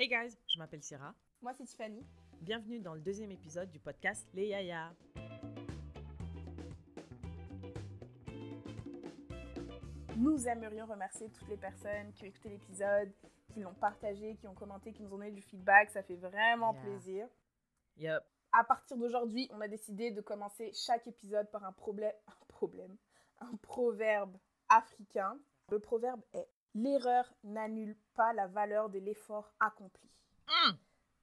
Hey guys, je m'appelle Syrah. Moi, c'est Tiffany. Bienvenue dans le deuxième épisode du podcast Les Yaya. Nous aimerions remercier toutes les personnes qui ont écouté l'épisode, qui l'ont partagé, qui ont commenté, qui nous ont donné du feedback. Ça fait vraiment Yeah. plaisir. Yup. À partir d'aujourd'hui, on a décidé de commencer chaque épisode par un problème, un problème, un proverbe africain. Le proverbe est L'erreur n'annule pas la valeur de l'effort accompli. Mm.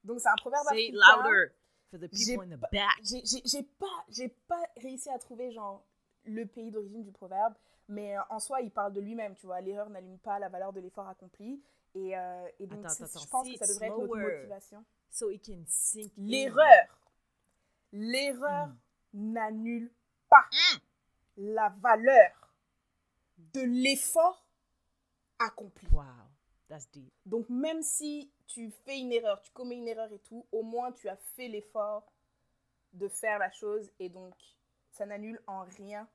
Donc c'est un proverbe Say louder for the J'ai people in the pas- back. J'ai- pas, réussi à trouver genre le pays d'origine du proverbe, mais euh, en soi, il parle de lui-même, tu vois. L'erreur n'allume pas la valeur de l'effort accompli. Et, euh, et donc, Attends, attends, je pense que ça it devrait être notre motivation. So it can sink in. L'erreur, l'erreur Mm. n'annule pas Mm. la valeur de l'effort accompli. Wow, that's deep. Donc, même si tu fais une erreur, tu commets une erreur et tout, au moins tu as fait l'effort de faire la chose et donc ça n'annule en rien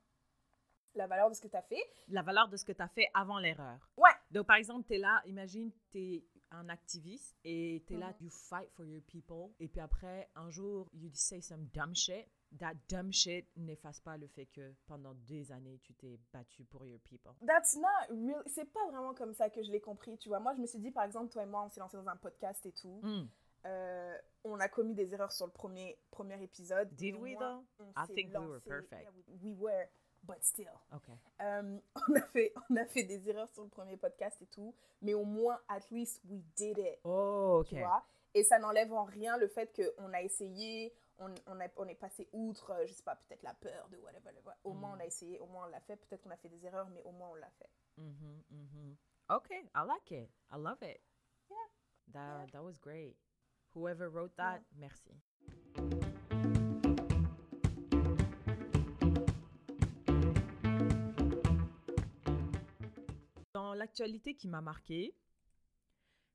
la valeur de ce que tu as fait. La valeur de ce que tu as fait avant l'erreur. Ouais. Donc, par exemple, tu es là, imagine, tu es un activiste et tu es là, Mhm. you fight for your people. Et puis après, un jour, you say some dumb shit. That dumb shit n'efface pas le fait que pendant des années, tu t'es battu pour your people. That's not real. C'est pas vraiment comme ça que je l'ai compris, tu vois. Moi, je me suis dit, par exemple, toi et moi, on s'est lancé dans un podcast et tout. Mm. Euh, on a commis des erreurs sur le premier, premier épisode. Did we, moins, though? I think we were perfect. Yeah, we, we were, but still. OK. Euh, on, a fait, on a fait des erreurs sur le premier podcast et tout, mais au moins, at least, we did it. Oh, OK. Tu vois? Et ça n'enlève en rien le fait qu'on a essayé, on, on, a, on est passé outre, euh, je sais pas, peut-être la peur de whatever. whatever. Au moins, Mm. on a essayé, au moins, on l'a fait. Peut-être qu'on a fait des erreurs, mais au moins, on l'a fait. Mhm. Okay, I like it. I love it. Yeah. That Yeah. that was great. Whoever wrote that, Yeah. merci. Dans l'actualité qui m'a marqué,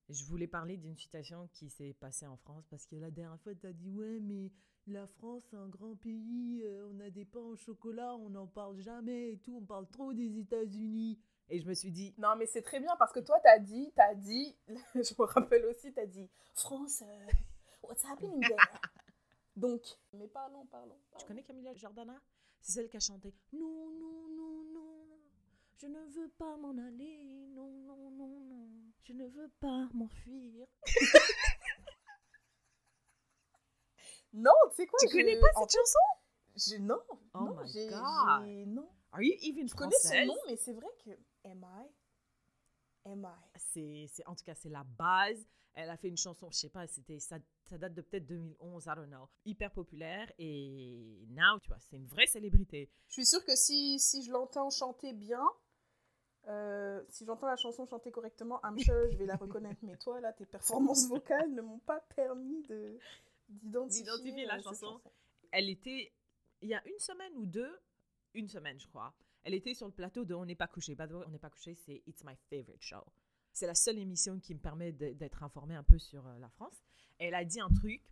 je voulais parler d'une situation qui s'est passée en France parce que la dernière fois, tu as dit Ouais, mais la France, c'est un grand pays, euh, on a des pains au chocolat, on n'en parle jamais et tout, on parle trop des États-Unis. Et je me suis dit Non, mais c'est très bien parce que toi, t'as dit, t'as dit, je me rappelle aussi, t'as dit, France, euh, what's happening there? Donc, mais parlons, parlons. Tu parlons. connais Camilla Jordana C'est celle qui a chanté Non, non, non, non, je ne veux pas m'en aller, non, non, non, je ne veux pas m'enfuir. Non, tu sais quoi? Tu je- connais pas en cette fait, chanson? je, Non, Oh non, my j'ai, God. non. Are you even Je connais son française? nom, mais c'est vrai que, am I? Am I? c'est- en tout cas, c'est la base. Elle a fait une chanson, je sais pas, c'était, ça, ça date de peut-être 2011, I don't know. Hyper populaire et now, tu vois, c'est une vraie célébrité. Je suis sûre que si, si je l'entends chanter bien, euh, si j'entends la chanson chanter correctement, I'm sure je vais la reconnaître. Mais toi, là, tes performances vocales ne m'ont pas permis de, d'identifier, D'identifier la euh, chanson. Elle était, il y a une semaine ou deux, une semaine, je crois. Elle était sur le plateau de On n'est pas couché. By the way, On n'est pas couché, c'est It's My Favorite Show. C'est la seule émission qui me permet de- d'être informée un peu sur euh, la France. Elle a dit un truc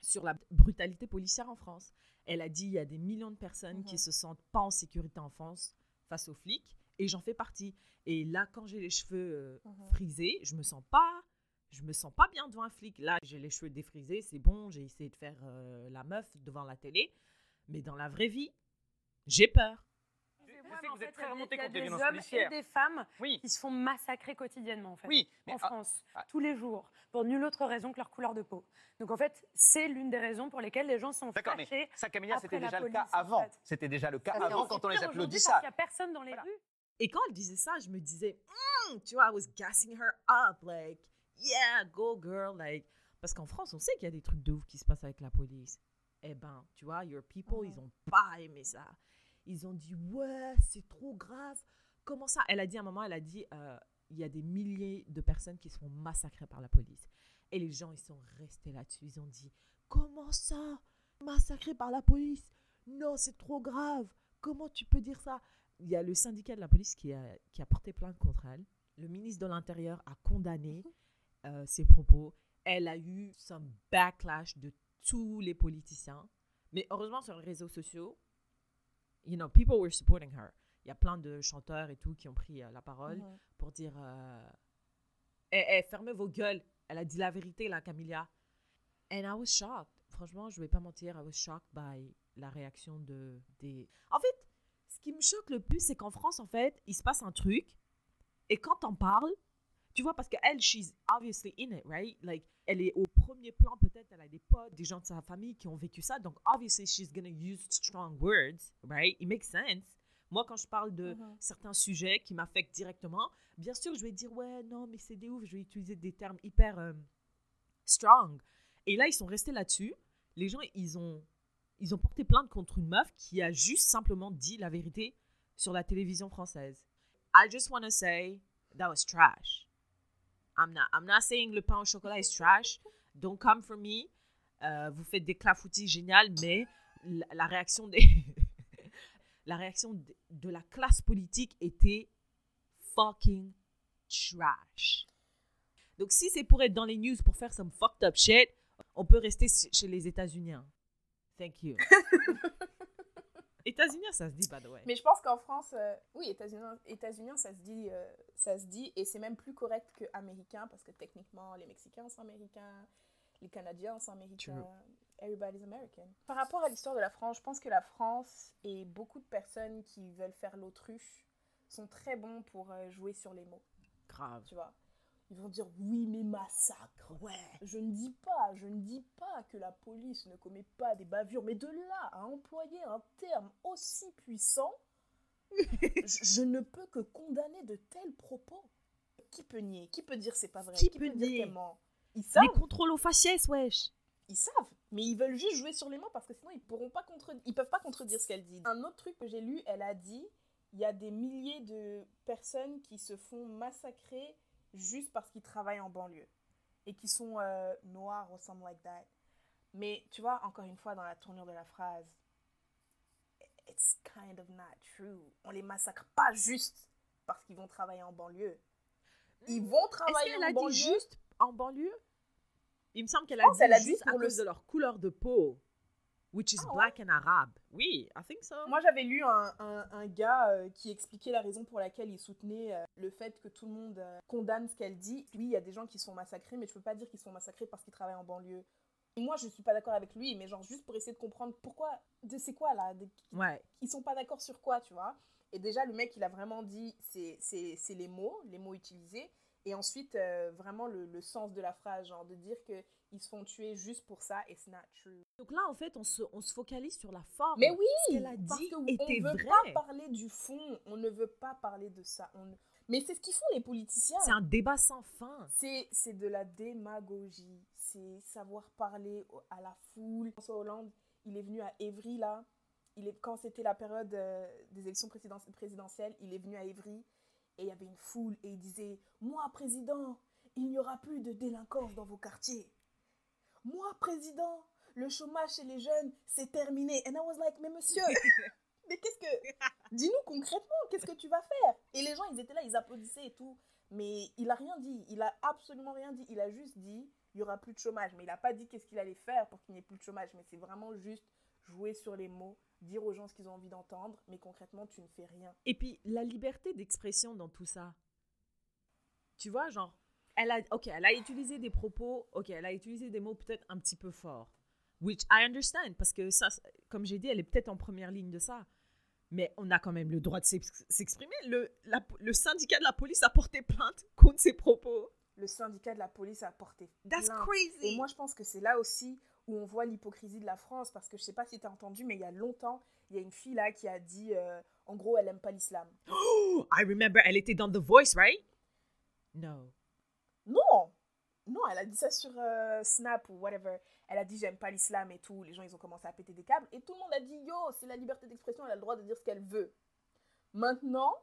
sur la brutalité policière en France. Elle a dit il y a des millions de personnes qui Mhm. se sentent pas en sécurité en France face aux flics et j'en fais partie. Et là, quand j'ai les cheveux euh, Mhm. frisés, je me sens pas, je me sens pas bien devant un flic. Là, j'ai les cheveux défrisés, c'est bon, j'ai essayé de faire euh, la meuf devant la télé, mais dans la vraie vie, j'ai peur. Je sais que en vous êtes fait, très il y a remonté des- contre il y les a violences des hommes policières. et des femmes Oui, qui se font massacrer quotidiennement, en fait. oui. En ah, France, ah. tous les jours, pour nulle autre raison que leur couleur de peau. Donc en fait, c'est l'une des raisons pour lesquelles les gens sont D'accord, mais fâchés. ça, Camilla, c'était déjà le cas en avant. fait. C'était déjà le cas Ça, avant quand on les applaudit ça. qu'il n'y a personne dans les Voilà. rues. Et quand elle disait ça, je me disais, Hmm, tu vois, I was gassing her up, like, yeah, go girl, like. Parce qu'en France, on sait qu'il y a des trucs de ouf qui se passent avec la police. Eh ben, tu vois, your people, ils ont pas aimé ça. Ils ont dit, ouais, c'est trop grave. Comment ça? Elle a dit à un moment, elle a dit, euh, il y a des milliers de personnes qui seront massacrées par la police. Et les gens, ils sont restés là-dessus. Ils ont dit, comment ça? Massacrés par la police? Non, c'est trop grave. Comment tu peux dire ça? Il y a le syndicat de la police qui a, qui a porté plainte contre elle. Le ministre de l'Intérieur a condamné euh, ses propos. Elle a eu some backlash de tous les politiciens. Mais heureusement, sur les réseaux sociaux, you know, people were supporting her. Il y a plein de chanteurs et tout qui ont pris euh, la parole Mhm. pour dire euh, Eh, eh, fermez vos gueules. elle a dit la vérité, là, Camilla. And I was shocked. Franchement, je vais pas mentir, I was shocked by la réaction de des. En fait, qui me choque le plus, c'est qu'en France, en fait, il se passe un truc, et quand on parle, tu vois, parce qu'elle, she's obviously in it, right? Like, elle est au premier plan, peut-être, elle a des potes, des gens de sa famille qui ont vécu ça, donc obviously she's gonna use strong words, right? It makes sense. Moi, quand je parle de Mhm. certains sujets qui m'affectent directement, bien sûr, je vais dire, ouais, non, mais c'est des ouf, je vais utiliser des termes hyper euh, strong. Et là, ils sont restés là-dessus. Les gens, ils ont, ils ont porté plainte contre une meuf qui a juste simplement dit la vérité sur la télévision française. I just want to say that was trash. I'm not, I'm not saying le pain au chocolat is trash. Don't come for me. Euh, vous faites des clafoutis géniales, mais la, réaction de, la classe politique était fucking trash. Donc si c'est pour être dans les news pour faire some fucked up shit, on peut rester ch- chez les États-Unis. hein. Thank you. États-Unis, ça se dit, by the way. Mais je pense qu'en France, euh, oui, États-Unis, États-Unis, ça se dit, euh, ça se dit, et c'est même plus correct que américain parce que techniquement, les Mexicains sont américains, les Canadiens sont américains, everybody's American. Par rapport à l'histoire de la France, je pense que la France et beaucoup de personnes qui veulent faire l'autruche sont très bons pour euh, jouer sur les mots, Grave. tu vois? Ils vont dire oui, mais massacre, ouais. Je ne dis pas, je ne dis pas que la police ne commet pas des bavures, mais de là à employer un terme aussi puissant, je, je ne peux que condamner de tels propos. Qui peut nier? Qui peut dire c'est pas vrai? Qui peut dire Ils savent, Les contrôles aux faciès, wesh. ils savent, mais ils veulent juste jouer sur les mots parce que sinon ils pourront pas ils peuvent pas contredire ce qu'elle dit. Un autre truc que j'ai lu, elle a dit, il y a des milliers de personnes qui se font massacrer juste parce qu'ils travaillent en banlieue et qui sont euh, noirs ou something like that. Mais tu vois, encore une fois, dans la tournure de la phrase, it's kind of not true. On les massacre pas juste parce qu'ils vont travailler en banlieue. Ils vont Est-ce travailler qu'elle en a banlieue? dit juste en banlieue? Il me semble qu'elle a dit juste à le- cause de leur couleur de peau, which is Ah ouais? black and arabe. Oui, I think so. Moi, j'avais lu un, un- un gars euh, qui expliquait la raison pour laquelle il soutenait euh, le fait que tout le monde euh, condamne ce qu'elle dit. Oui, il y a des gens qui sont massacrés, mais tu peux pas dire qu'ils sont massacrés parce qu'ils travaillent en banlieue. Moi, je suis pas d'accord avec lui, mais genre juste pour essayer de comprendre pourquoi, de c'est quoi là, de- Ouais. ils sont pas d'accord sur quoi, tu vois. Et déjà, le mec, il a vraiment dit, c'est c'est- c'est les mots, les mots utilisés. Et ensuite, euh, vraiment le, le sens de la phrase, genre de dire qu'ils se font tuer juste pour ça, it's not true. Donc là, en fait, on se, on se focalise sur la forme. Mais oui, Ce qu'elle a parce dit qu'on était ne veut vrai. pas parler du fond, on ne veut pas parler de ça. on Mais c'est ce qu'ils font les politiciens. C'est un débat sans fin. C'est de la démagogie, c'est savoir parler à la foule. François Hollande, il est venu à Évry là, il est, quand c'était la période euh, des élections président- présidentielles, il est venu à Évry et il y avait une foule et il disait Moi, président, il n'y aura plus de délinquance dans vos quartiers. Moi, président, le chômage chez les jeunes, c'est terminé. And I was like Mais monsieur, mais qu'est-ce que. Dis-nous concrètement, qu'est-ce que tu vas faire? Et les gens, ils étaient là, ils applaudissaient et tout. Mais il a rien dit. Il a absolument rien dit. Il a juste dit il y aura plus de chômage. Mais il n'a pas dit qu'est-ce qu'il allait faire pour qu'il n'y ait plus de chômage. Mais c'est vraiment juste jouer sur les mots, dire aux gens ce qu'ils ont envie d'entendre. Mais concrètement, tu ne fais rien. Et puis, la liberté d'expression dans tout ça. Tu vois, genre, elle a, ok, elle a utilisé des propos, ok, elle a utilisé des mots peut-être un petit peu forts. Which I understand, parce que ça, comme j'ai dit, elle est peut-être en première ligne de ça. Mais on a quand même le droit de s'ex- s'exprimer. Le, la- le syndicat de la police a porté plainte contre ses propos. Le syndicat de la police a porté That's plainte. crazy. Et moi, je pense que c'est là aussi où on voit l'hypocrisie de la France. Parce que je sais pas si tu as entendu, mais il y a longtemps, il y a une fille là qui a dit euh, en gros, elle aime pas l'islam. Oh, I remember, elle était dans The Voice, right? No. Non Non, elle a dit ça sur euh, Snap ou whatever. Elle a dit j'aime pas l'islam et tout. Les gens, ils ont commencé à péter des câbles. Et tout le monde a dit yo, c'est la liberté d'expression, elle a le droit de dire ce qu'elle veut. Maintenant,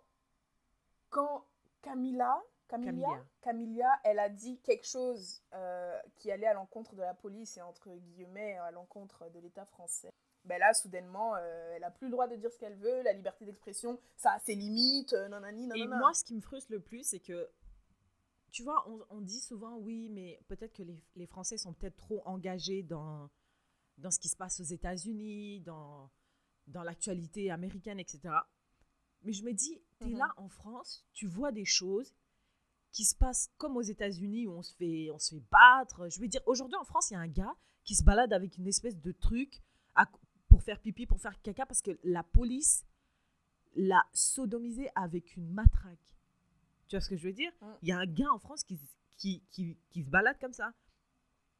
quand Camilla, Camilla, Camilla. Camilla, elle a dit quelque chose euh, qui allait à l'encontre de la police et entre guillemets à l'encontre de l'État français. Ben là, soudainement, euh, elle a plus le droit de dire ce qu'elle veut, la liberté d'expression, ça a ses limites, euh, nanani, Et nanana. moi, ce qui me frustre le plus, c'est que, tu vois, on, on dit souvent, oui, mais peut-être que les, les Français sont peut-être trop engagés dans, dans ce qui se passe aux États-Unis, dans, dans l'actualité américaine, etc. Mais je me dis, tu es Mhm. là en France, tu vois des choses, qui se passe comme aux États-Unis où on se fait, on se fait battre. Je veux dire, aujourd'hui en France, il y a un gars qui se balade avec une espèce de truc à- pour faire pipi, pour faire caca, parce que la police l'a sodomisé avec une matraque. Tu vois ce que je veux dire Mm. Il y a un gars en France qui, qui, qui, qui se balade comme ça.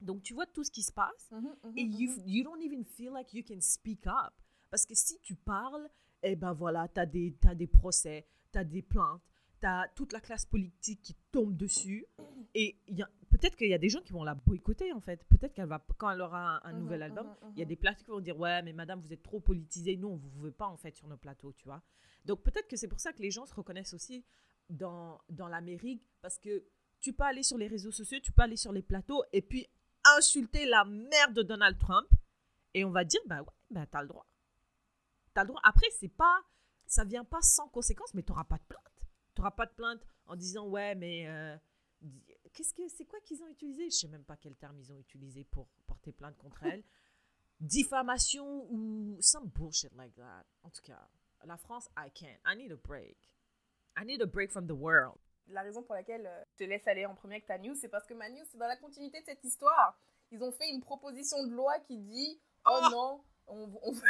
Donc tu vois tout ce qui se passe Mhm, mhm, et you, mhm. you don't even feel like you can speak up. Parce que si tu parles, eh ben voilà, tu as des, t'as des procès, tu as des plaintes, tu as toute la classe politique qui tombe dessus. Et peut-être qu'il y a des gens qui vont la boycotter en fait. Peut-être qu'elle va, quand elle aura un, un nouvel album, il y a des plateaux qui vont dire Ouais, mais madame, vous êtes trop politisée. Nous, on ne vous veut pas en fait sur nos plateaux, tu vois. Donc peut-être que c'est pour ça que les gens se reconnaissent aussi dans, dans l'Amérique. Parce que tu peux aller sur les réseaux sociaux, tu peux aller sur les plateaux et puis insulter la mère de Donald Trump. Et on va dire Bah ouais, bah, t'as le droit. T'as le droit. Après, c'est pas, ça vient pas sans conséquence, mais tu n'auras pas de plainte. Tu n'auras pas de plainte en disant Ouais, mais. euh, Qu'est-ce que c'est quoi qu'ils ont utilisé? Je sais même pas quel terme ils ont utilisé pour porter plainte contre elle. Diffamation ou some bullshit like that. En tout cas, la France, I can't. I need a break. I need a break from the world. La raison pour laquelle euh, je te laisse aller en premier avec ta news, c'est parce que ma news, c'est dans la continuité de cette histoire. Ils ont fait une proposition de loi qui dit Oh, Oh non, on, on-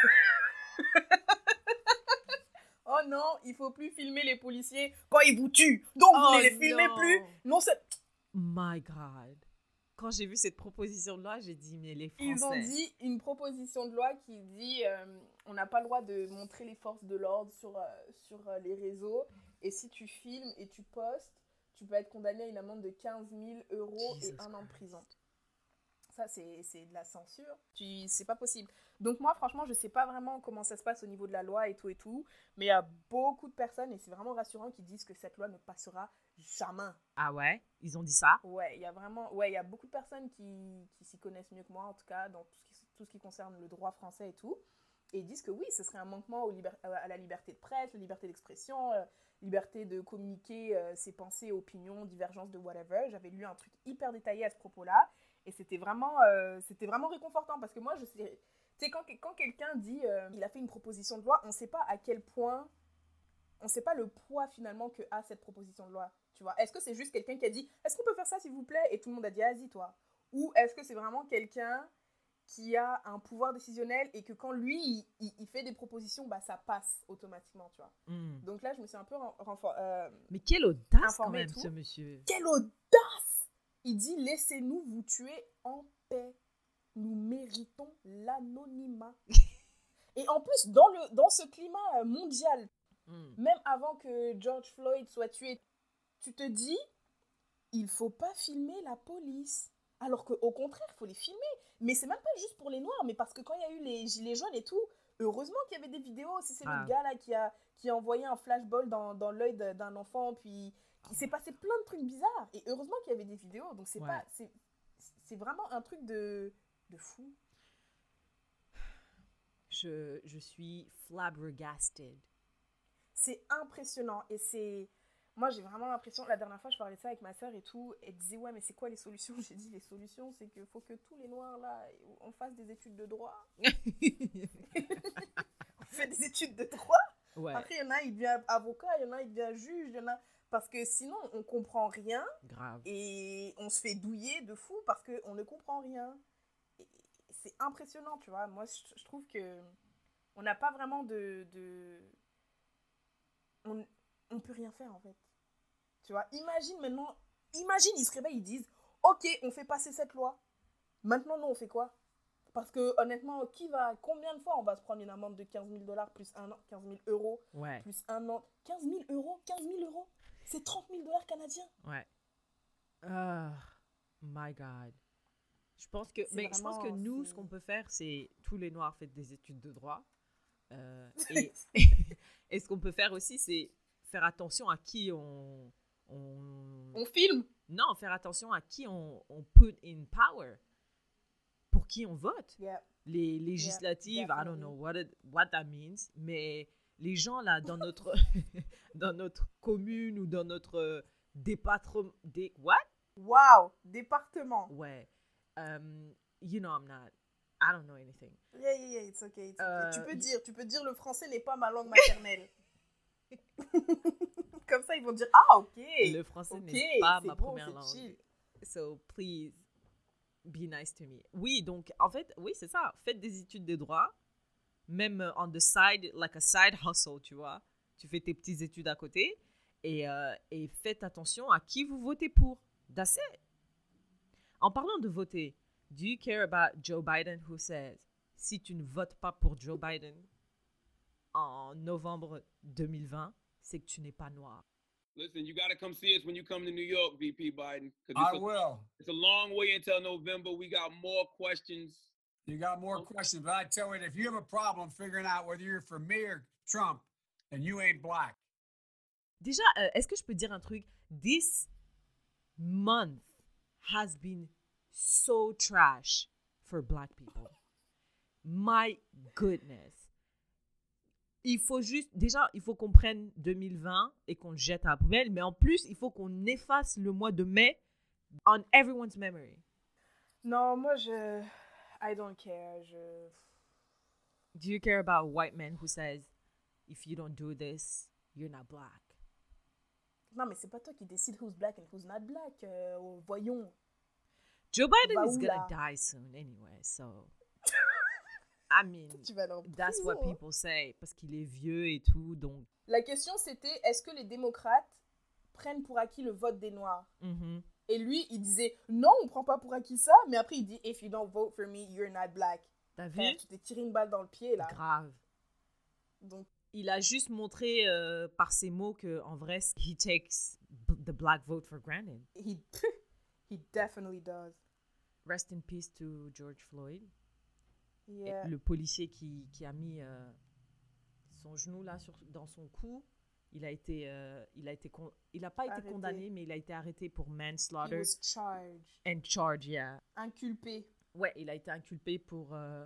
Oh non, il faut plus filmer les policiers quand ils vous tuent. Donc vous Oh ne les filmez non. plus. Non, c'est- My God. Quand j'ai vu cette proposition de loi, j'ai dit mais les Français. Ils ont dit une proposition de loi qui dit euh, on n'a pas le droit de montrer les forces de l'ordre sur, euh, sur euh, les réseaux. Et si tu filmes et tu postes, tu peux être condamné à une amende de 15 000 euros Jesus et un an de prison. Ça, c'est de la censure. Tu- C'est pas possible. Donc, moi, franchement, je sais pas vraiment comment ça se passe au niveau de la loi et tout et tout. Mais il y a beaucoup de personnes, et c'est vraiment rassurant, qui disent que cette loi ne passera jamais. Ah ouais, ils ont dit ça? Ouais, il y a vraiment, ouais, il y a beaucoup de personnes qui, qui s'y connaissent mieux que moi, en tout cas, dans tout ce, qui, tout ce qui concerne le droit français et tout, et ils disent que oui, ce serait un manquement à la liberté de presse, la liberté d'expression, euh, liberté de communiquer euh, ses pensées, opinions, divergences de whatever. J'avais lu un truc hyper détaillé à ce propos-là, et c'était vraiment, euh, c'était vraiment réconfortant parce que moi, je sais, tu sais, quand, quand quelqu'un dit, il a fait une proposition de loi, on ne sait pas à quel point, on ne sait pas le poids finalement que a cette proposition de loi. Tu vois, est-ce que c'est juste quelqu'un qui a dit, est-ce qu'on peut faire ça s'il vous plaît, et tout le monde a dit, vas-y toi, ou est-ce que c'est vraiment quelqu'un qui a un pouvoir décisionnel et que quand lui il, il- il fait des propositions, bah ça passe automatiquement, tu vois. Hmm. Donc là, je me suis un peu ren- renfor- euh, Mais quelle audace quand même, ce monsieur. quelle audace Il dit laissez-nous vous tuer en paix. Nous méritons l'anonymat. Et en plus, dans, le, dans ce climat euh, mondial, Hmm. même avant que George Floyd soit tué, tu te dis, il faut pas filmer la police. Alors qu'au contraire, il faut les filmer. Mais c'est même pas juste pour les Noirs, mais parce que quand il y a eu les gilets jaunes et tout, heureusement qu'il y avait des vidéos. Si c'est Ah. le gars là qui a, qui a envoyé un flashball dans, dans l'œil d'un enfant, puis il s'est passé plein de trucs bizarres. Et heureusement qu'il y avait des vidéos. Donc c'est Ouais. pas, c'est, c'est vraiment un truc de, de fou. Je, je suis flabbergasted. c'est impressionnant et c'est moi j'ai vraiment l'impression la dernière fois je parlais de ça avec ma soeur et tout elle disait ouais mais c'est quoi les solutions? J'ai dit les solutions c'est qu'il faut que tous les noirs là on fasse des études de droit on fait des études de droit ouais, après il y en a il devient avocat il y en a il devient juge il y en a parce que sinon on comprend rien grave. et on se fait douiller de fou parce qu'on ne comprend rien. C'est impressionnant, tu vois. Moi, je, je trouve que on n'a pas vraiment de... de... On ne peut rien faire, en fait. Tu vois, imagine maintenant... Imagine, ils se réveillent, ils disent, OK, on fait passer cette loi. Maintenant, nous, on fait quoi? Parce que, honnêtement, qui va... Combien de fois on va se prendre une amende de 15 000 dollars plus un an 15 000 euros Ouais, plus un an? 15 000 euros 15 000 euros? C'est 30 000 dollars canadiens ouais. Ah, my God. Je pense que, mais je pense que vraiment- nous, ce qu'on peut faire, c'est tous les Noirs faites des études de droit. Euh, et, et ce qu'on peut faire aussi, c'est faire attention à qui on, on, On filme non, faire attention à qui on, on put in power, pour qui on vote. Yeah. Les législatives, I don't know what, it- what that means, mais les gens là dans notre, dans notre commune ou dans notre département, des, what? Wow, département. Ouais. Um, you know I'm not, I don't know anything. Yeah, yeah, yeah, it's okay. it's okay. Euh, tu peux dire, tu peux dire le français n'est pas ma langue maternelle. Comme ça, ils vont dire Ah, ok. Le français ok, n'est pas ma bon, première langue. chill. So please be nice to me. Oui, donc en fait, oui, c'est ça. Faites des études de droit, même euh, on the side, like a side hustle, tu vois. Tu fais tes petites études à côté et, euh, et faites attention à qui vous votez pour. That's it. En parlant de voter, do you care about Joe Biden who says si tu ne votes pas pour Joe Biden en novembre 2020, c'est que tu n'es pas noir. Listen, you got to come see us when you come to New York, VP Biden. I it's, a, will. it's a long way until November. We got more questions. You got more Okay. questions, but I tell you, if you have a problem figuring out whether you're for me or Trump, and you ain't black. Déjà, euh, est-ce que je peux dire un truc? This month has been so trash for black people. My goodness. Il faut juste, déjà, il faut qu'on prenne 2020 et qu'on le jette à la poubelle, mais en plus, il faut qu'on efface le mois de mai on everyone's memory. Non, moi, je. I don't care. Je. Do you care about a white man who says, if you don't do this, you're not black? Non, mais c'est pas toi qui décide who's black and who's not black. euh, voyons. Joe Biden Va is gonna die soon anyway, so. I mean, Tu vas that's what people say, parce qu'il est vieux et tout, donc. La question, c'était est-ce que les démocrates prennent pour acquis le vote des Noirs? Mhm. Et lui, il disait non, on prend pas pour acquis ça, mais après, il dit if you don't vote for me, you're not black. T'as vu? Tu t'es tiré une balle dans le pied, là. Grave. Donc, Il a juste montré euh, par ses mots que en vrai, he takes the black vote for granted. he, he definitely does. Rest in peace to George Floyd. Et Yeah. Le policier qui, qui a mis euh, son genou là sur, dans son cou, il a été, euh, il a été, con- il a pas été condamné, mais il a été arrêté pour He manslaughter was charged. and charge, yeah. Inculpé. Ouais, il a été inculpé pour euh,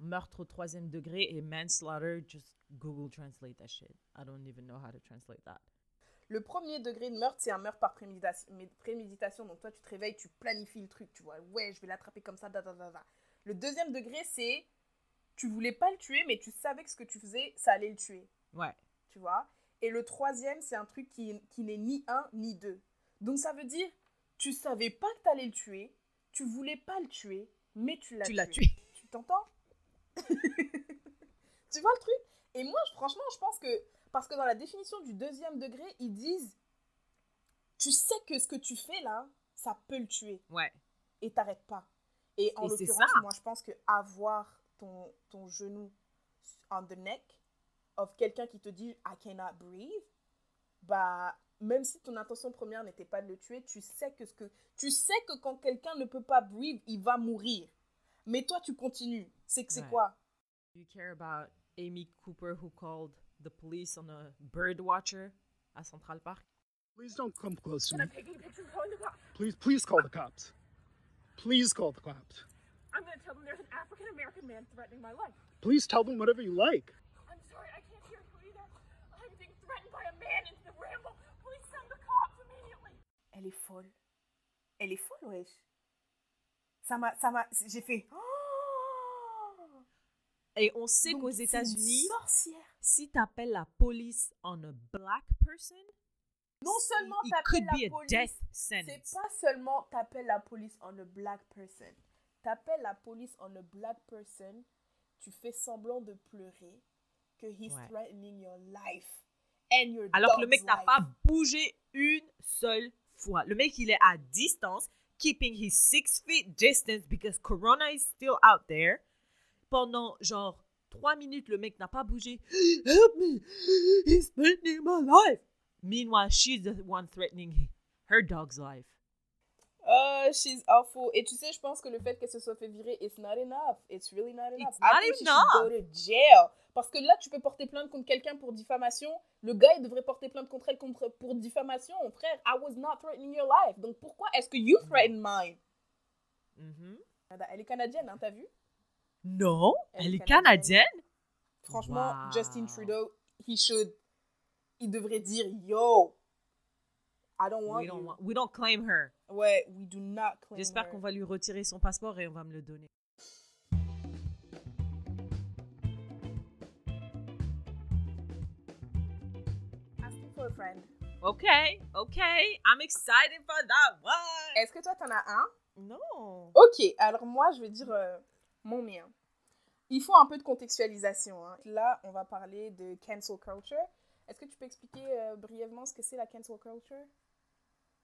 meurtre au troisième degré et manslaughter. Just Google translate that shit. I don't even know how to translate that. Le premier degré de meurtre, c'est un meurtre par préméditation. Donc, toi, tu te réveilles, tu planifies le truc. Tu vois, ouais, je vais l'attraper comme ça. Da, da, da, da. Le deuxième degré, c'est tu voulais pas le tuer, mais tu savais que ce que tu faisais, ça allait le tuer. Ouais. Tu vois? Et le troisième, c'est un truc qui, qui n'est ni un ni deux. Donc, ça veut dire tu savais pas que tu allais le tuer, tu voulais pas le tuer, mais tu l'as Tu tué. l'as tué. Tu t'entends? Tu vois le truc? Et moi, franchement, je pense que. Parce que dans la définition du deuxième degré, ils disent Tu sais que ce que tu fais là, ça peut le tuer. Ouais. Et t'arrêtes pas. Et en l'occurrence, moi, je pense que avoir ton, ton genou on the neck of quelqu'un qui te dit I cannot breathe, bah, même si ton intention première n'était pas de le tuer, tu sais que ce que tu sais que quand quelqu'un ne peut pas breathe, il va mourir. Mais toi, tu continues. C'est que c'est Ouais. quoi? Do you care about Amy Cooper who called the police on a bird watcher à Central Park? Please don't come close to me. Please, please call the cops. Please call the cops. I'm gonna tell them there's an African American man threatening my life. Please tell them whatever you like. I'm sorry, I can't hear you either. I'm being threatened by a man in the ramble. Please send the cops immediately. Elle est folle. Elle est folle, wesh. Ça m'a, ça m'a, j'ai fait. Oh Et on sait qu'aux États-Unis, sorcière. si t'appelles la police on a black person, Non seulement t'appelles la police, c'est pas seulement t'appelles la police on a black person. T'appelles la police on a black person, tu fais semblant de pleurer que he's Ouais. threatening your life and your Alors que le mec n'a pas bougé une seule fois. Le mec, il est à distance, keeping his six feet distance because Corona is still out there. Pendant genre trois minutes, le mec n'a pas bougé. Help me! He's threatening my life! Meanwhile, she's the one threatening her dog's life. Oh, she's awful. Et tu sais, je pense que le fait qu'elle se soit fait virer, it's not enough. It's really not enough. It's I not think she enough. should go to jail. Parce que là, tu peux porter plainte contre quelqu'un pour diffamation. Le gars, il devrait porter plainte contre elle contre, pour diffamation. Frère, I was not threatening your life. Donc pourquoi est-ce que you threaten mine? Mhm. Elle est canadienne, hein, t'as vu? Non, Elle elle est est canadienne. Franchement, Wow. Justin Trudeau, he should. Il devrait dire Yo, I don't want We you. don't, want- we don't claim her. Ouais, we do not claim J'espère qu'on va lui retirer son passeport et on va me le donner. Asking for a friend. Okay, okay. I'm excited for that one. Est-ce que toi, t'en as un? Non. Ok, alors moi, je vais dire euh, mon mien. Il faut un peu de contextualisation. hein. Là, on va parler de cancel culture. Est-ce que tu peux expliquer euh, brièvement ce que c'est la cancel culture?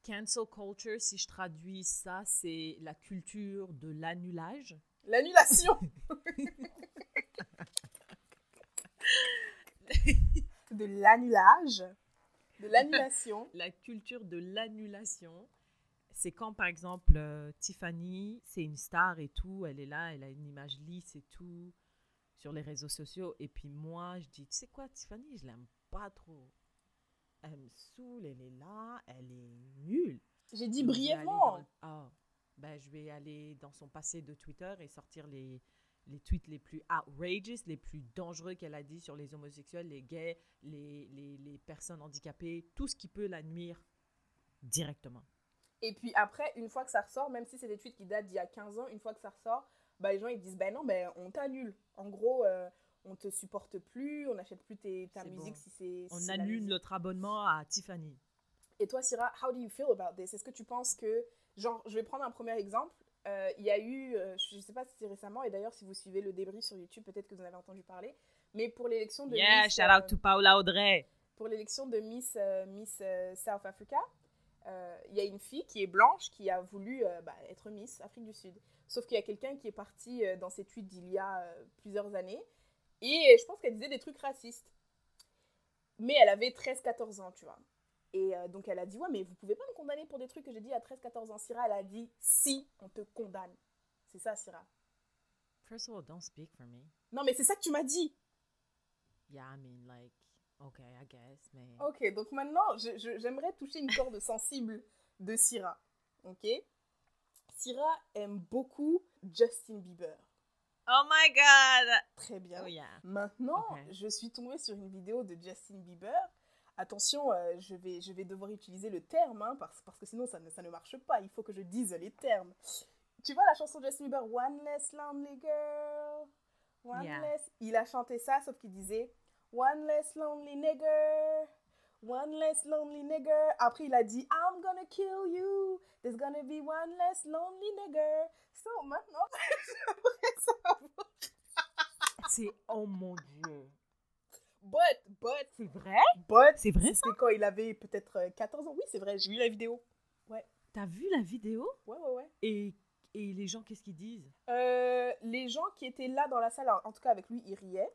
Cancel culture, si je traduis ça, c'est la culture de l'annulage. L'annulation De l'annulage De l'annulation La culture de l'annulation, c'est quand, par exemple, euh, Tiffany, c'est une star et tout, elle est là, elle a une image lisse et tout sur les réseaux sociaux. Et puis moi, je dis, tu sais quoi, Tiffany, je l'aime pas trop. Elle me saoule, elle est là, elle est nulle. J'ai dit dans brièvement. Ah, ben, je vais aller dans son passé de Twitter et sortir les, les tweets les plus outrageous, les plus dangereux qu'elle a dit sur les homosexuels, les gays, les, les, les personnes handicapées, tout ce qui peut la nuire directement. Et puis après, une fois que ça ressort, même si c'est des tweets qui datent d'il y a 15 ans, une fois que ça ressort, bah, les gens ils disent ben non, ben on t'annule. En gros, euh, on te supporte plus, on n'achète plus tes, ta musique bon. si c'est. On annule notre abonnement à Tiffany. Et toi, Syrah, how do you feel about this? Est-ce que tu penses que, genre, je vais prendre un premier exemple. Euh, Il y a eu, euh, je ne sais pas si c'est récemment, et d'ailleurs, si vous suivez le débris sur YouTube, peut-être que vous en avez entendu parler, mais pour l'élection de Yeah, Miss, shout out euh, to Paula Audrey. pour l'élection de Miss, Miss South Africa, il y a une fille qui est blanche qui a voulu bah, être Miss Afrique du Sud. Sauf qu'il y a quelqu'un qui est parti dans ses tweets d'il y a plusieurs années et je pense qu'elle disait des trucs racistes. Mais elle avait 13-14 ans, tu vois. Et euh, donc elle a dit Ouais, mais vous pouvez pas me condamner pour des trucs que j'ai dit à 13-14 ans. Syrah, elle a dit Si, on te condamne. C'est ça, Syrah. First of all, don't speak for me. Non, mais c'est ça que tu m'as dit. Yeah, I mean, like, okay, I guess, mais... Ok, donc maintenant, j'aimerais toucher une corde sensible de Syrah. Ok? Syrah aime beaucoup Justin Bieber. Oh my God! Très bien. Oh yeah. Maintenant, je suis tombée sur une vidéo de Justin Bieber. Attention, euh, je, vais, je vais devoir utiliser le terme, hein, parce, parce que sinon ça ne, ça ne marche pas. Il faut que je dise les termes. Tu vois la chanson de Justin Bieber, One Less Lonely Girl? One Yeah. Less. Il a chanté ça, sauf qu'il disait One Less Lonely Nigger. One less lonely nigger. Après, il a dit I'm gonna kill you. There's gonna be one less lonely nigger. So, maintenant, j'aimerais savoir. C'est... Oh mon Dieu. But, but, C'est vrai? but. C'est vrai, C'était quand il avait peut-être euh, 14 ans. Oui, c'est vrai, j'ai vu la vidéo. T'as vu la vidéo? Ouais, ouais, ouais. Et, et les gens, qu'est-ce qu'ils disent? Euh, les gens qui étaient là dans la salle, en tout cas avec lui, ils riaient.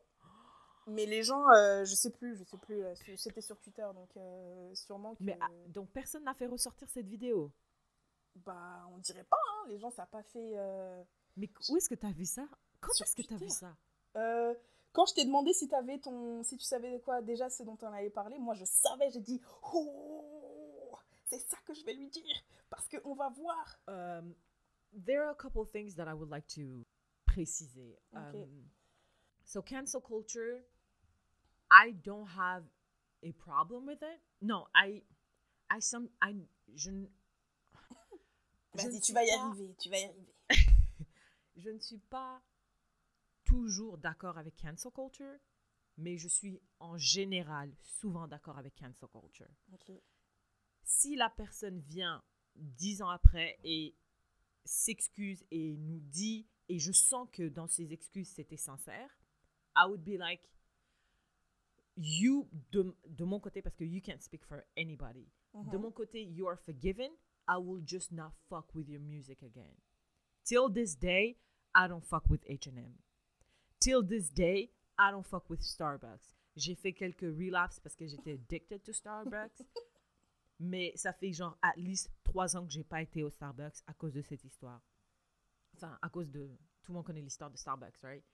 Mais les gens, euh, je sais plus, je sais plus. euh, C'était sur Twitter, donc euh, sûrement que. Mais ah, donc personne n'a fait ressortir cette vidéo? Bah, on dirait pas, hein. Les gens, ça n'a pas fait. euh, Mais où est-ce que t'as vu ça? Quand est-ce que t'as vu ça? Quand je t'ai demandé si, avais ton, si tu savais quoi déjà ce dont on allait parler, moi je savais, j'ai dit Oh, c'est ça que je vais lui dire parce qu'on va voir. Um, there are a couple things that I would like to préciser. Okay. Um, so cancel culture, I don't have a problem with it. No, I, I some, I, je, Vas-y, tu suis vas y pas- arriver, tu vas y arriver. Je ne suis pas toujours d'accord avec cancel culture, mais je suis en général souvent d'accord avec cancel culture. si la personne vient dix ans après et s'excuse et nous dit, et je sens que dans ses excuses c'était sincère, I would be like, you, de, de mon côté, parce que you can't speak for anybody, de mon côté, you are forgiven, I will just not fuck with your music again. Till this day, I don't fuck with H&M. Till this day, I don't fuck with Starbucks. J'ai fait quelques relapses parce que j'étais addicted to Starbucks. Mais ça fait genre at least trois ans que j'ai pas été au Starbucks à cause de cette histoire. Enfin, à cause de... Tout le monde connaît l'histoire de Starbucks, right?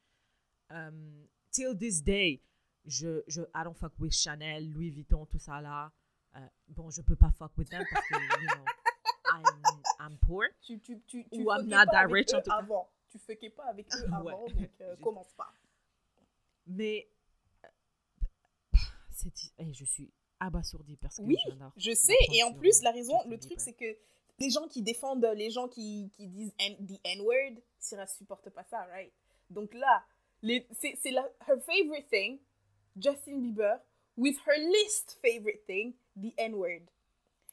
Um, till this day, je, je, I don't fuck with Chanel, Louis Vuitton, tout ça là. Euh, bon, je peux pas fuck with them parce que, you know, I'm, I'm poor. Tu, tu, tu, tu Ou I'm not that rich, en tout cas. avant. Tu fuckais pas avec eux avant, Ouais. donc euh, commence pas. Mais euh, c'est, eh, je suis abasourdie parce que Oui. Je sais, et en plus, la raison, le truc, c'est que les gens qui défendent, les gens qui, qui disent N- the N-word, Syrah supporte pas ça, right? Donc là, c'est la her favorite thing, Justin Bieber, with her least favorite thing, the N-word.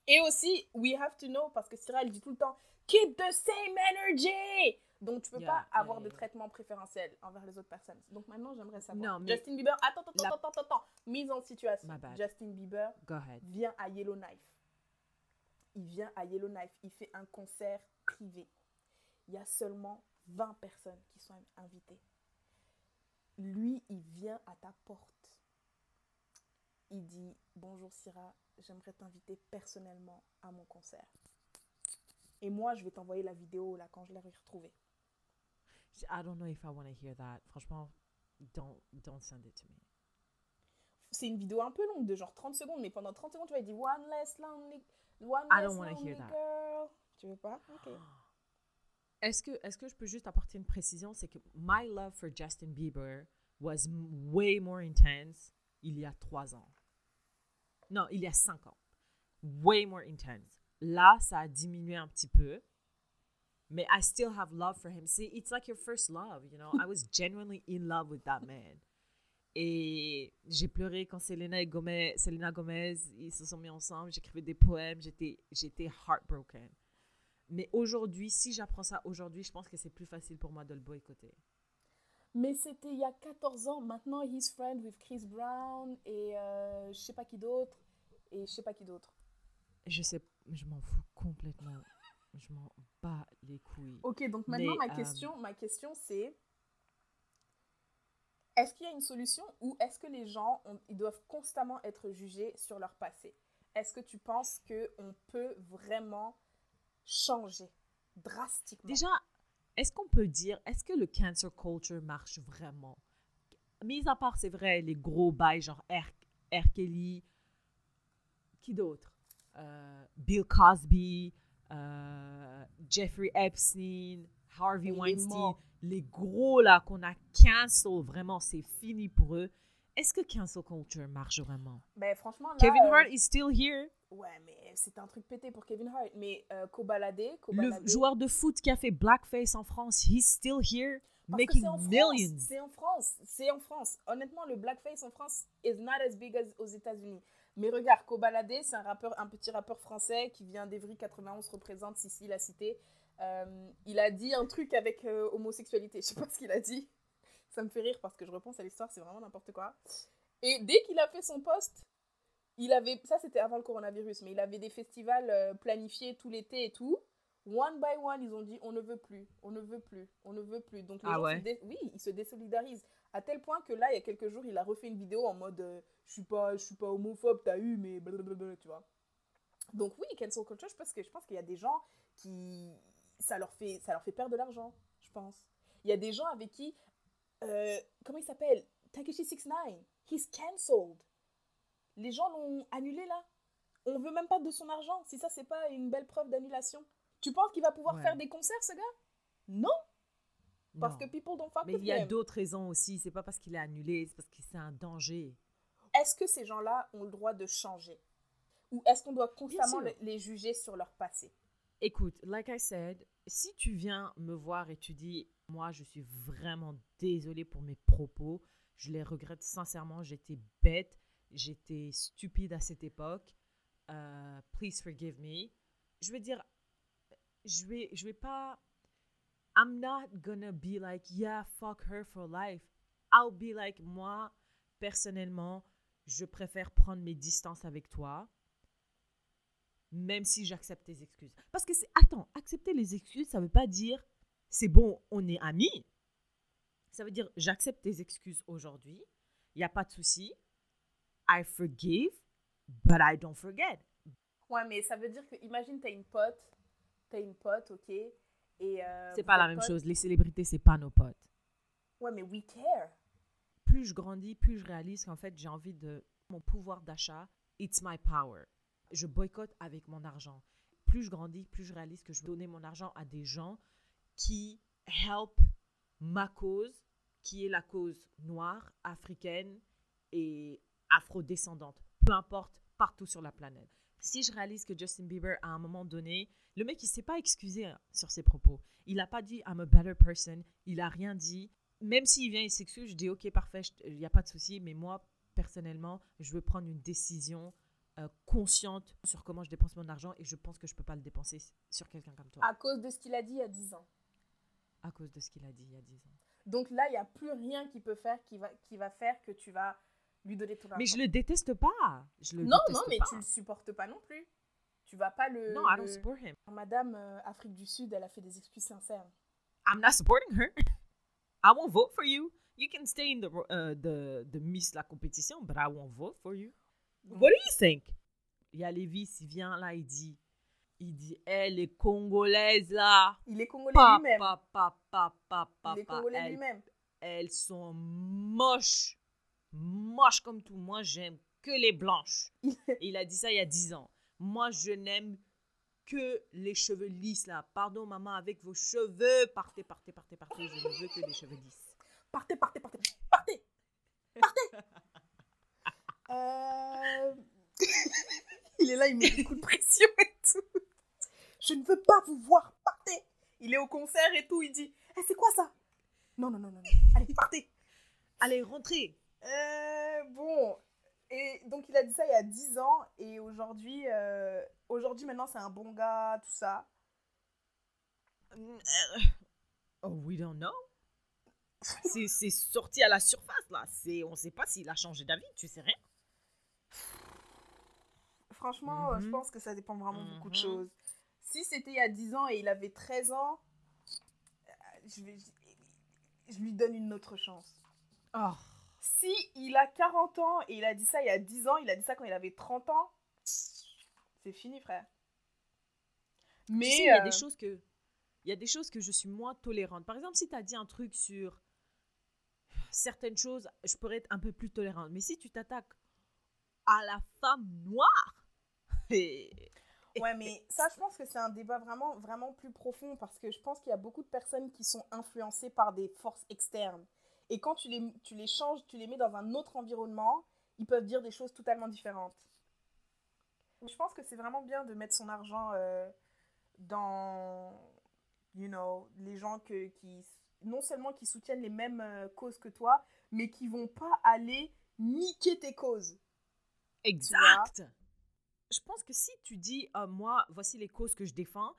Et aussi, we have to know, parce que Syrah, elle dit tout le temps, keep the same energy. Donc, tu peux Yeah, pas yeah, avoir de yeah. traitement préférentiel envers les autres personnes. Donc, maintenant, j'aimerais savoir. Non, mais Justin Bieber, attends, attends, la- attends, attends, attends. Mise en situation. Justin Bieber Go ahead. vient à Yellowknife. Il vient à Yellowknife. Il fait un concert privé. Il y a seulement 20 personnes qui sont invitées. Lui, il vient à ta porte. Il dit Bonjour Syrah, j'aimerais t'inviter personnellement à mon concert. Et moi, je vais t'envoyer la vidéo là quand je l'ai retrouvée. I don't know if I want to hear that. Franchement, don't, don't send it to me. C'est une vidéo un peu longue, de genre 30 secondes, mais pendant 30 secondes, tu il dit One less lonely, one I less don't lonely hear that. girl. Tu veux pas? Ok. Est-ce que, est que je peux juste apporter une précision? C'est que my love for Justin Bieber was way more intense il y a trois ans. Non, il y a cinq ans. Way more intense. Là, ça a diminué un petit peu. Mais I still have love for him. See, it's like your first love, you know? I was genuinely in love with that man. Et j'ai pleuré quand Selena, et Gomez, Selena Gomez, ils se sont mis ensemble. J'écrivais des poèmes. J'étais, j'étais heartbroken. Mais aujourd'hui, si j'apprends ça aujourd'hui, je pense que c'est plus facile pour moi de le boycotter. Mais c'était il y a 14 ans. Maintenant, he's friend with Chris Brown et euh, je sais pas qui d'autre. Et je sais pas qui d'autre. Je sais, je m'en fous complètement. Je m'en bats les couilles. Ok, donc maintenant, Mais, ma euh, question, ma question c'est est-ce qu'il y a une solution ou est-ce que les gens ont- ils doivent constamment être jugés sur leur passé? Est-ce que tu penses qu'on peut vraiment changer drastiquement? Déjà, est-ce qu'on peut dire, est-ce que le cancer culture marche vraiment? Mis à part, c'est vrai, les gros bails genre R. R. Kelly, qui d'autre? Euh, Bill Cosby, euh, Jeffrey Epstein, Harvey Weinstein, les gros là qu'on a cancel, vraiment, c'est fini pour eux. Est-ce que cancel culture marche vraiment? Ben franchement, là, Kevin euh, Hart is still here. Ouais, mais c'est un truc pété pour Kevin Hart. Mais euh, Kobalade, Le joueur de foot qui a fait blackface en France, he's still here, Parce making c'est en France. millions. C'est en France. C'est en France. Honnêtement, le blackface en France is not as big as aux États-Unis. Mais regarde, Kobalade, c'est un rappeur, un petit rappeur français qui vient d'Evry 91, représente Sissi, la cité. Euh, il a dit un truc avec euh, homosexualité. Je sais pas ce qu'il a dit. Ça me fait rire parce que je repense à l'histoire, c'est vraiment n'importe quoi. Et dès qu'il a fait son poste, il avait, ça c'était avant le coronavirus, mais il avait des festivals euh, planifiés tout l'été et tout. One by one, ils ont dit on ne veut plus, on ne veut plus, on ne veut plus. Donc les Ah gens ouais se dé- oui, ils se désolidarisent à tel point que là, il y a quelques jours, il a refait une vidéo en mode euh, je suis pas, je suis pas homophobe, t'as eu, mais blablabla, tu vois. Donc oui, cancel culture, pense que je pense qu'il y a des gens qui ça leur fait ça leur fait perdre de l'argent, je pense. Il y a des gens avec qui euh, comment il s'appelle? Takeshi 69, he's cancelled. Les gens l'ont annulé là. On veut même pas de son argent. Si ça c'est pas une belle preuve d'annulation. Tu penses qu'il va pouvoir Ouais. faire des concerts ce gars? Non, parce Non. que people don't fuck Mais il y a d'autres raisons aussi. C'est pas parce qu'il est annulé, c'est parce que c'est un danger. Est-ce que ces gens-là ont le droit de changer? Ou est-ce qu'on doit constamment le- les juger sur leur passé? Écoute, like I said, si tu viens me voir et tu dis, moi, je suis vraiment désolée pour mes propos, je les regrette sincèrement, j'étais bête, j'étais stupide à cette époque, euh, please forgive me. Je vais dire, je vais, je vais pas, I'm not gonna be like, yeah, fuck her for life. I'll be like, moi, personnellement, je préfère prendre mes distances avec toi même si j'accepte tes excuses. Parce que c'est. Attends, accepter les excuses, ça veut pas dire c'est bon, on est amis. Ça veut dire j'accepte tes excuses aujourd'hui, il n'y a pas de souci. I forgive, but I don't forget. Ouais, mais ça veut dire que, imagine, t'as une pote, t'as une pote, ok et euh, C'est pas la même potes. chose. Les célébrités, c'est pas nos potes. Ouais, mais we care. Plus je grandis, plus je réalise qu'en fait, j'ai envie de. Mon pouvoir d'achat, it's my power. Je boycotte avec mon argent. Plus je grandis, plus je réalise que je veux donner mon argent à des gens qui help ma cause, qui est la cause noire, africaine et afrodescendante. Peu importe, partout sur la planète. Si je réalise que Justin Bieber, à un moment donné, le mec, il s'est pas excusé hein, sur ses propos. Il n'a pas dit I'm a better person. Il a rien dit. Même s'il vient et s'excuse, je dis ok, parfait, il n'y a pas de souci. Mais moi, personnellement, je veux prendre une décision euh, consciente sur comment je dépense mon argent et je pense que je peux pas le dépenser sur quelqu'un comme toi À cause de ce qu'il a dit il y a 10 ans. à cause de ce qu'il a dit il y a 10 ans. Donc là, il n'y a plus rien qui peut faire qui va, qui va faire que tu vas lui donner ton argent. Mais je le déteste pas. Je le Non, non, mais pas. tu le supportes pas non plus. Tu vas pas le. Non, I don't le- support him. Madame euh, Afrique du Sud, elle a fait des excuses sincères. I'm not supporting her. I won't vote for you. You can stay in the uh, the the Miss la compétition, but I won't vote for you. What do you think? Il y a Lévis, il vient là, il dit, il dit, elle les Congolaises là, Il est congolais lui-même. pa, Il est congolais lui-même. elles sont moches, moches comme tout. Moi, j'aime que les blanches. Il a dit ça il y a 10 ans. Moi, je n'aime que les cheveux lisses là. Pardon, maman, avec vos cheveux, partez, partez, partez, partez. Je ne veux que des cheveux lisses. Partez, partez, partez, partez, partez. Euh, il est là, il met des coups de pression et tout. Je ne veux pas vous voir, partez. Il est au concert et tout, il dit, Eh, c'est quoi ça? Non, non, non, non, non. allez, partez. Allez, rentrez. Euh, bon, et donc il a dit ça il y a 10 ans et aujourd'hui, euh, aujourd'hui maintenant c'est un bon gars, tout ça. Oh, we don't know. C'est c'est sorti à la surface là. C'est on sait pas s'il a changé d'avis. Tu sais rien. Franchement, euh, je Mhm. pense que ça dépend vraiment beaucoup de Mhm. choses. Si c'était il y a 10 ans et il avait 13 ans, je, vais, je lui donne une autre chance. Oh. Si il a 40 ans et il a dit ça il y a 10 ans, il a dit ça quand il avait 30 ans, c'est fini, frère. Mais tu sais, il y a euh, des choses que il y a des choses que je suis moins tolérante. Par exemple, si tu as dit un truc sur certaines choses, je pourrais être un peu plus tolérante. Mais si tu t'attaques à la femme noire, et- Ouais, mais ça, je pense que c'est un débat vraiment, vraiment plus profond parce que je pense qu'il y a beaucoup de personnes qui sont influencées par des forces externes. Et quand tu les, tu les changes, tu les mets dans un autre environnement, ils peuvent dire des choses totalement différentes. Je pense que c'est vraiment bien de mettre son argent euh, dans, you know, les gens que, qui, non seulement qui soutiennent les mêmes euh, causes que toi, mais qui vont pas aller niquer tes causes. exact. Je pense que si tu dis euh, moi, voici les causes que je défends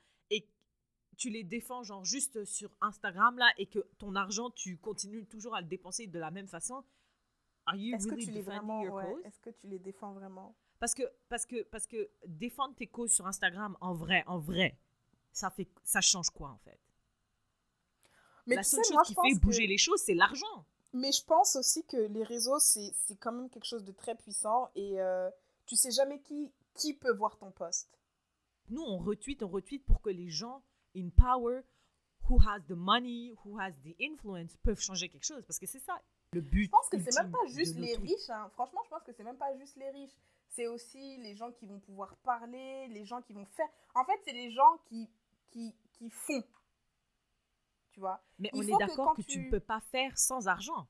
tu les défends genre juste sur Instagram là et que ton argent tu continues toujours à le dépenser de la même façon, are you Est-ce que really tu les vraiment, ouais, est-ce que tu les défends vraiment? Parce que, parce que, parce que défendre tes causes sur Instagram, en vrai, en vrai, ça fait, ça change quoi en fait? Mais La seule sais, chose moi, qui fait bouger que- les choses, c'est l'argent. Mais je pense aussi que les réseaux, c'est c'est quand même quelque chose de très puissant et euh, tu sais jamais qui, qui peut voir ton post. Nous, on retweet, on retweet pour que les gens in power, who has the money, who has the influence, peuvent changer quelque chose. Parce que c'est ça le but. Je pense que c'est même pas juste les riches. hein. Franchement, je pense que c'est même pas juste les riches. C'est aussi les gens qui vont pouvoir parler, les gens qui vont faire. En fait, c'est les gens qui, qui, qui font. Tu vois? Mais Il on est d'accord que, tu ne peux pas faire sans argent.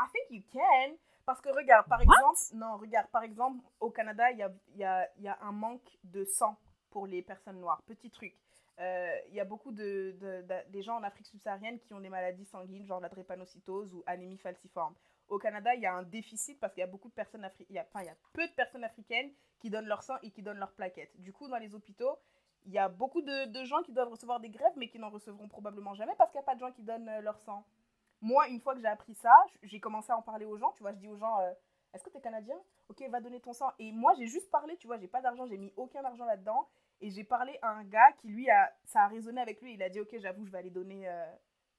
I think you can. Parce que regarde, par What? exemple, non, regarde, par exemple, au Canada, il y a, il y, a, il y a un manque de sang pour les personnes noires. Petit truc. Euh, Il y a beaucoup de, de- de- des gens en Afrique subsaharienne qui ont des maladies sanguines, genre la drépanocytose ou anémie falciforme. Au Canada, il y a un déficit parce qu'il y a beaucoup de personnes africaines, il y a peu de personnes africaines qui donnent leur sang et qui donnent leurs plaquettes. Du coup, dans les hôpitaux, il y a beaucoup de, de gens qui doivent recevoir des grèves, mais qui n'en recevront probablement jamais parce qu'il n'y a pas de gens qui donnent euh, leur sang. Moi, une fois que j'ai appris ça, j'ai commencé à en parler aux gens. Tu vois, je dis aux gens, euh, est-ce que tu es canadien? Ok, va donner ton sang. Et moi, j'ai juste parlé, tu vois, j'ai pas d'argent, j'ai mis aucun argent là-dedans. Et j'ai parlé à un gars qui, lui, a, ça a résonné avec lui. Il a dit, ok, j'avoue, je vais aller donner, euh,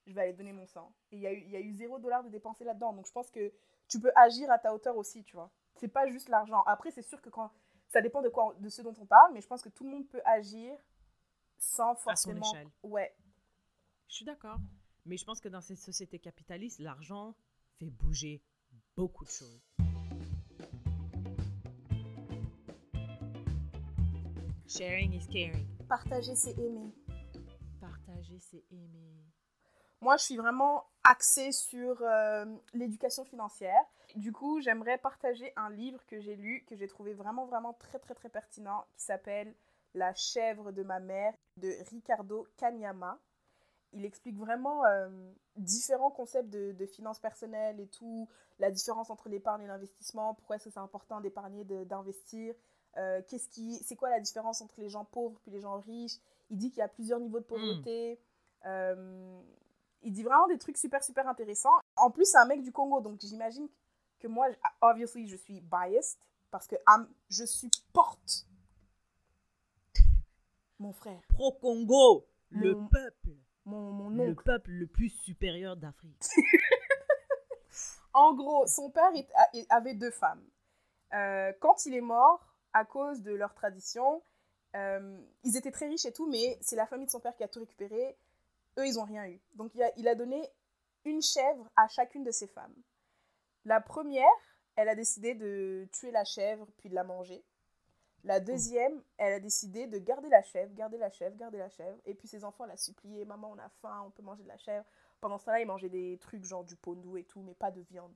je vais aller donner mon sang. Et il y a eu, il y a eu zéro dollar de dépensé là-dedans. Donc, je pense que tu peux agir à ta hauteur aussi, tu vois. C'est pas juste l'argent. Après, c'est sûr que quand ça dépend de quoi, de ce dont on parle, mais je pense que tout le monde peut agir sans À son forcément. échelle. Ouais. Je suis d'accord. Mais je pense que dans cette société capitaliste, l'argent fait bouger beaucoup de choses. Sharing is caring. Partager, c'est aimer. Partager, c'est aimer. Moi, je suis vraiment axée sur euh, l'éducation financière. Du coup, j'aimerais partager un livre que j'ai lu, que j'ai trouvé vraiment, vraiment très, très, très pertinent, qui s'appelle La chèvre de ma mère de Ricardo Kanyama. Il explique vraiment euh, différents concepts de, de finances personnelles et tout, la différence entre l'épargne et l'investissement, pourquoi est-ce que c'est important d'épargner, de- d'investir, euh, qu'est-ce qui, c'est quoi la différence entre les gens pauvres puis les gens riches? Il dit qu'il y a plusieurs niveaux de pauvreté. Euh, il dit vraiment des trucs super, super intéressants. En plus, c'est un mec du Congo, donc j'imagine que moi, obviously, je suis biased parce que I'm- je supporte mon frère, Pro-Congo, le Mon- peuple. mon, mon Le oncle. peuple le plus supérieur d'Afrique. En gros, son père est- avait deux femmes. Euh, quand il est mort, à cause de leur tradition, euh, ils étaient très riches et tout, mais c'est la famille de son père qui a tout récupéré. Eux, ils n'ont rien eu. Donc, il a, il a donné une chèvre à chacune de ses femmes. La première, elle a décidé de tuer la chèvre puis de la manger. La deuxième, elle a décidé de garder la chèvre, garder la chèvre, garder la chèvre. Et puis ses enfants la supplié Maman, on a faim, on peut manger de la chèvre. Pendant ce temps-là, ils mangeaient des trucs genre du pondou et tout, mais pas de viande.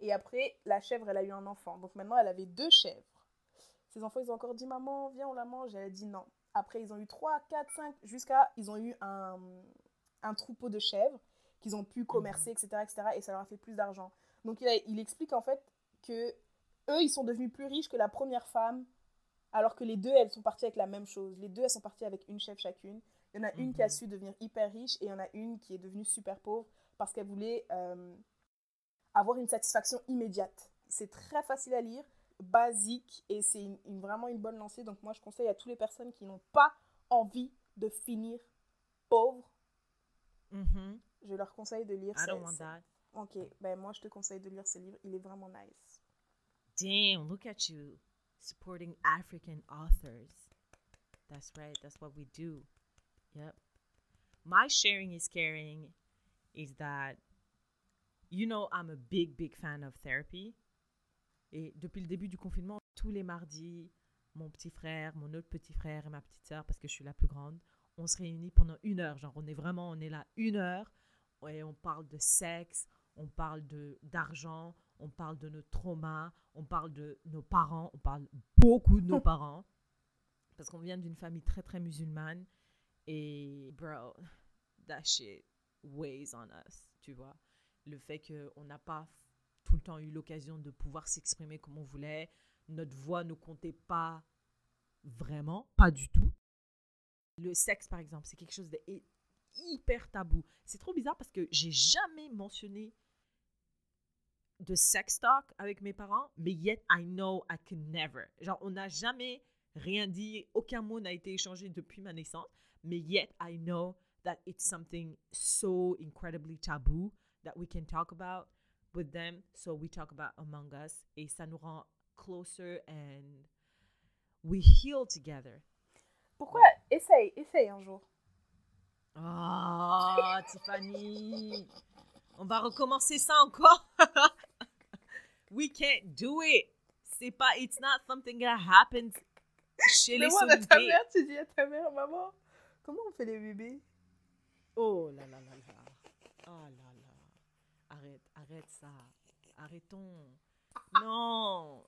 Et après, la chèvre, elle a eu un enfant. Donc maintenant, elle avait deux chèvres. Ses enfants, ils ont encore dit Maman, viens, on la mange. Elle a dit non. Après, ils ont eu 3, 4, 5, jusqu'à. Ils ont eu un, un troupeau de chèvres qu'ils ont pu commercer, etc., etc. Et ça leur a fait plus d'argent. Donc il, a- il explique en fait que eux, ils sont devenus plus riches que la première femme, alors que les deux, elles sont parties avec la même chose. Les deux, elles sont parties avec une chèvre chacune. Il y en a une qui a Mhm. su devenir hyper riche et il y en a une qui est devenue super pauvre parce qu'elle voulait euh, avoir une satisfaction immédiate. C'est très facile à lire, basique et c'est une- une- vraiment une bonne lancée. Donc moi, je conseille à toutes les personnes qui n'ont pas envie de finir pauvres, Mhm. je leur conseille de lire I ce- don't want ce- that. Ok, ben moi je te conseille de lire ce livre, il est vraiment nice. Damn, look at you supporting African authors. That's right, that's what we do. Yep. My sharing is caring is that, you know, I'm a big, big fan of therapy. Et depuis le début du confinement, tous les mardis, mon petit frère, mon autre petit frère et ma petite sœur, parce que je suis la plus grande, on se réunit pendant une heure. Genre, on est vraiment, on est là une heure et on parle de sexe, on parle de d'argent, on parle de nos traumas, on parle de nos parents, on parle beaucoup de nos parents, parce qu'on vient d'une famille très très musulmane et bro, that shit weighs on us, tu vois. Le fait qu'on n'a pas tout le temps eu l'occasion de pouvoir s'exprimer comme on voulait, notre voix ne comptait pas vraiment, pas du tout. Le sexe, par exemple, c'est quelque chose de hy- hyper tabou. C'est trop bizarre parce que j'ai jamais mentionné de sex talk avec mes parents, mais yet I know I can never. Genre, on n'a jamais rien dit, aucun mot n'a été échangé depuis ma naissance, mais yet I know that it's something so incredibly taboo that we can talk about with them, so we talk about among us, et ça nous rend closer and we heal together. Pourquoi? Essaye, essaye un jour. Oh, Tiffany. On va recommencer ça encore. We can't do it. C'est pas, it's not something that happens chez les Demande à ta mère, tu dis à ta mère, maman, comment on fait les bébés? Oh là là là là. Oh là là. Arrête, arrête ça. Arrêtons. Non.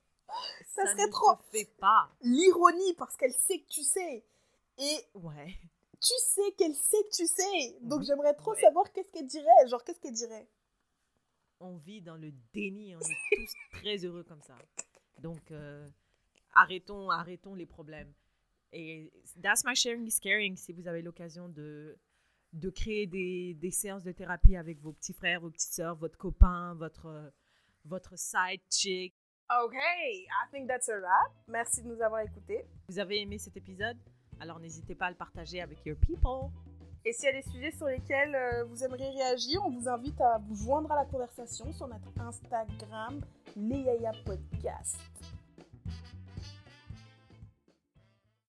Ça serait ne trop- se fait pas. L'ironie, parce qu'elle sait que tu sais. Et Ouais. tu sais qu'elle sait que tu sais. Donc j'aimerais trop Ouais. savoir qu'est-ce qu'elle dirait. Genre, qu'est-ce qu'elle dirait? On vit dans le déni, on est tous très heureux comme ça. Donc, euh, arrêtons, arrêtons les problèmes. Et that's my sharing is caring. Si vous avez l'occasion de, de créer des, des séances de thérapie avec vos petits frères, vos petites sœurs, votre copain, votre, votre side chick. Ok, I think that's a wrap. Merci de nous avoir écoutés. Vous avez aimé cet épisode? Alors, n'hésitez pas à le partager avec your people. Et s'il y a des sujets sur lesquels euh, vous aimeriez réagir, on vous invite à vous joindre à la conversation sur notre Instagram, Yaya Podcast.